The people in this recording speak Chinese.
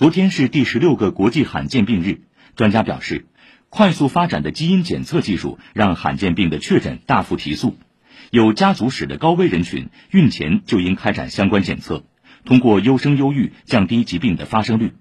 昨天是第十六个国际罕见病日。专家表示快速发展的基因检测技术让罕见病的确诊大幅提速。有家族史的高危人群孕前就应开展相关检测。通过优生优育降低疾病的发生率。